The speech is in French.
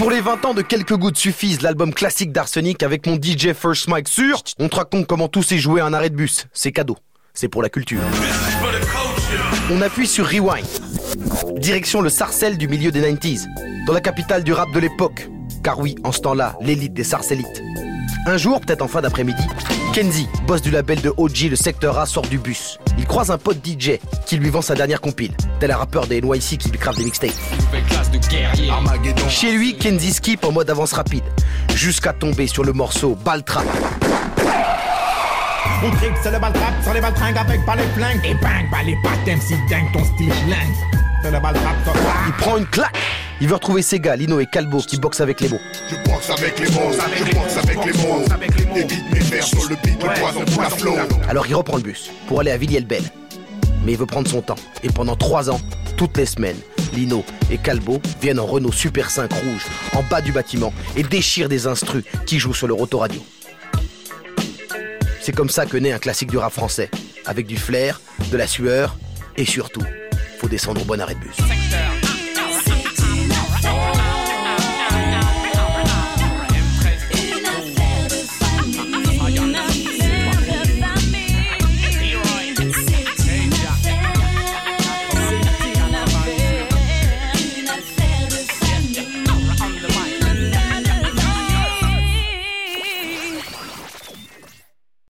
Pour les 20 ans de quelques gouttes suffisent, l'album classique d'Arsenic avec mon DJ First Mike sur. On te raconte comment tout s'est joué à un arrêt de bus. C'est cadeau. C'est pour la culture. On appuie sur Rewind. Direction le Sarcelles du milieu des 90s, dans la capitale du rap de l'époque. Car oui, en ce temps-là, l'élite des Sarcellites. Un jour, peut-être en fin d'après-midi, Kenzie, boss du label de OG, le secteur A, sort du bus. Il croise un pote DJ qui lui vend sa dernière compile, tel un rappeur des NYC qui lui crave des mixtapes. Chez lui, Kenzie skip en mode avance rapide, jusqu'à tomber sur le morceau Baltrap. On tripe, c'est le baltrap, sur les baltringues avec pas les flingues. Et bang, bah les patins si dingue, ton style schlingue. C'est le baltrap, Il prend une claque. Il veut retrouver ses gars, Lino et Calbo, qui boxent avec les mots. Je boxe avec les mots, je boxe avec les mots. Évite mes vers sur le beat, le poison pour la flow. Alors il reprend le bus pour aller à Villiers-le-Bel. Mais il veut prendre son temps. Et pendant trois ans, toutes les semaines, Lino et Calbo viennent en Renault Super 5 rouge, en bas du bâtiment, et déchirent des instrus qui jouent sur leur autoradio. C'est comme ça que naît un classique du rap français, avec du flair, de la sueur, et surtout, faut descendre au bon arrêt de bus.